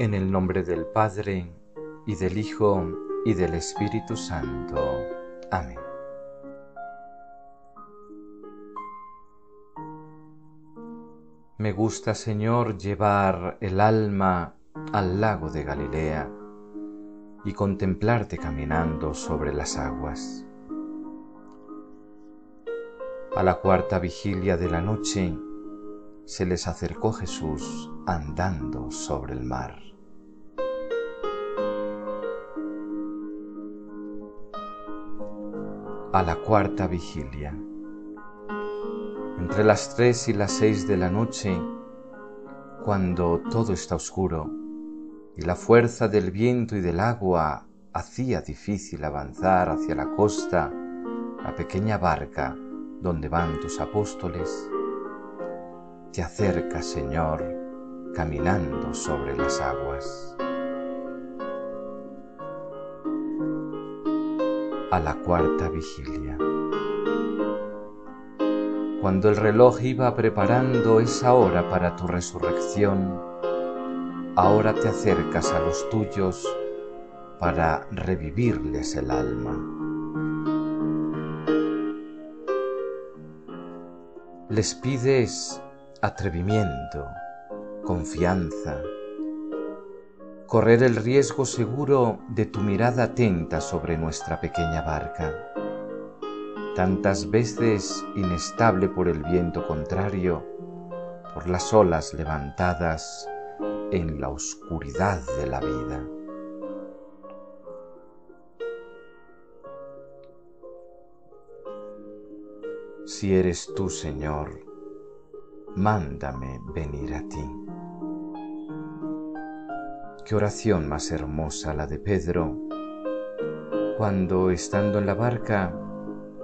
En el nombre del Padre, y del Hijo, y del Espíritu Santo. Amén. Me gusta, Señor, llevar el alma al lago de Galilea y contemplarte caminando sobre las aguas. A la cuarta vigilia de la noche se les acercó Jesús andando sobre el mar. A la cuarta vigilia. Entre las tres y las seis de la noche, cuando todo está oscuro y la fuerza del viento y del agua hacía difícil avanzar hacia la costa la pequeña barca donde van tus apóstoles, te acerca, Señor, caminando sobre las aguas. A la cuarta vigilia. Cuando el reloj iba preparando esa hora para tu resurrección, ahora te acercas a los tuyos para revivirles el alma. Les pides atrevimiento, confianza, correr el riesgo seguro de tu mirada atenta sobre nuestra pequeña barca tantas veces inestable por el viento contrario, por las olas levantadas en la oscuridad de la vida. Si eres tú, Señor, mándame venir a ti. Qué oración más hermosa la de Pedro, cuando estando en la barca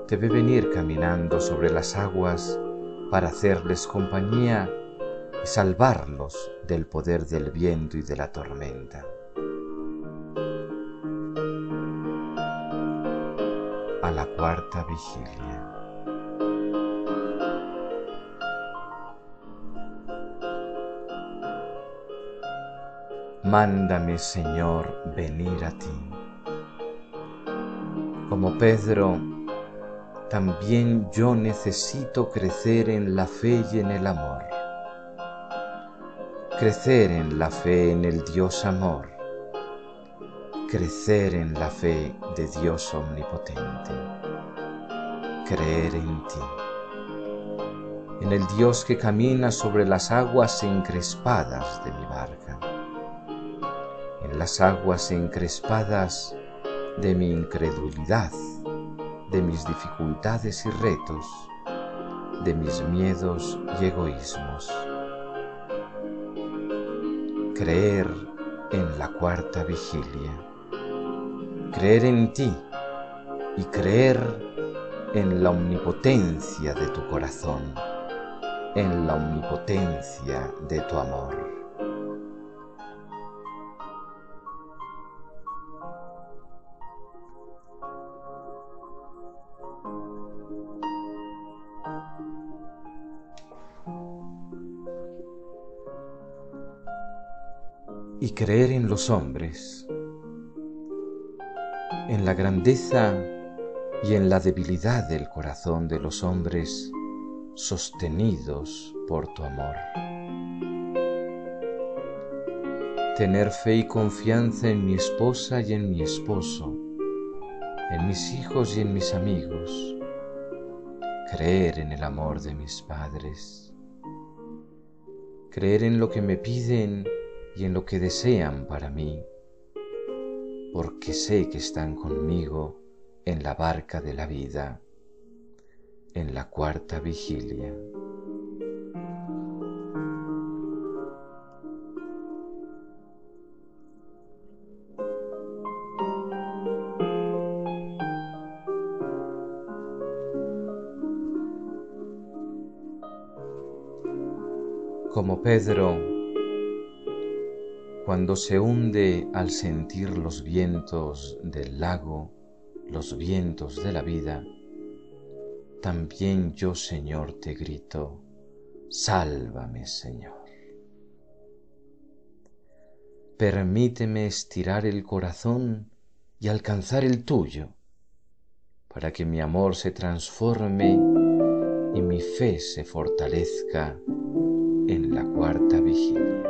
te ve venir caminando sobre las aguas para hacerles compañía y salvarlos del poder del viento y de la tormenta. A la cuarta vigilia. Mándame, Señor, venir a ti. Como Pedro, también yo necesito crecer en la fe y en el amor. Crecer en la fe en el Dios amor. Crecer en la fe de Dios omnipotente. Creer en ti. En el Dios que camina sobre las aguas encrespadas de mi barca. Las aguas encrespadas de mi incredulidad de mis dificultades y retos, de mis miedos y egoísmos. Creer en la cuarta vigilia. Creer en ti y creer en la omnipotencia de tu corazón, en la omnipotencia de tu amor. Y creer en los hombres, en la grandeza y en la debilidad del corazón de los hombres sostenidos por tu amor. Tener fe y confianza en mi esposa y en mi esposo, en mis hijos y en mis amigos. Creer en el amor de mis padres. Creer en lo que me piden y en lo que desean para mí, porque sé que están conmigo en la barca de la vida, en la cuarta vigilia. Como Pedro cuando se hunde al sentir los vientos del lago, los vientos de la vida, también yo, Señor, te grito, sálvame, Señor. permíteme estirar el corazón y alcanzar el tuyo, para que mi amor se transforme y mi fe se fortalezca en la cuarta vigilia.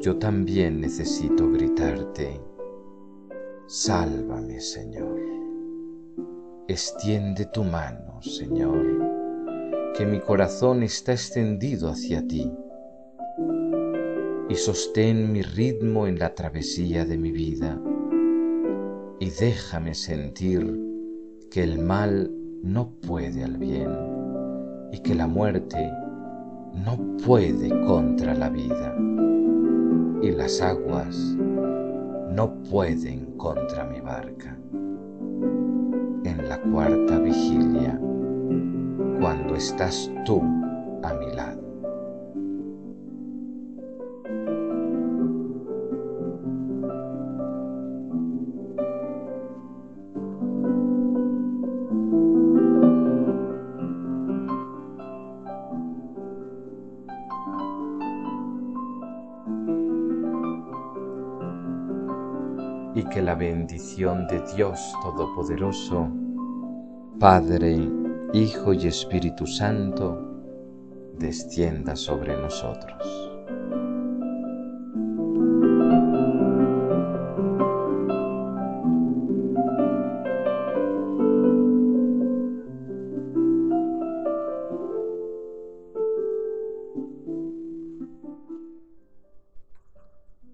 Yo también necesito gritarte, sálvame Señor. Extiende tu mano, Señor, que mi corazón está extendido hacia ti, y sostén mi ritmo en la travesía de mi vida, y déjame sentir que el mal no puede al bien, y que la muerte no puede contra la vida, y las aguas no pueden contra mi barca la cuarta vigilia, cuando estás tú a mi lado. Que la bendición de Dios Todopoderoso, Padre, Hijo y Espíritu Santo, descienda sobre nosotros.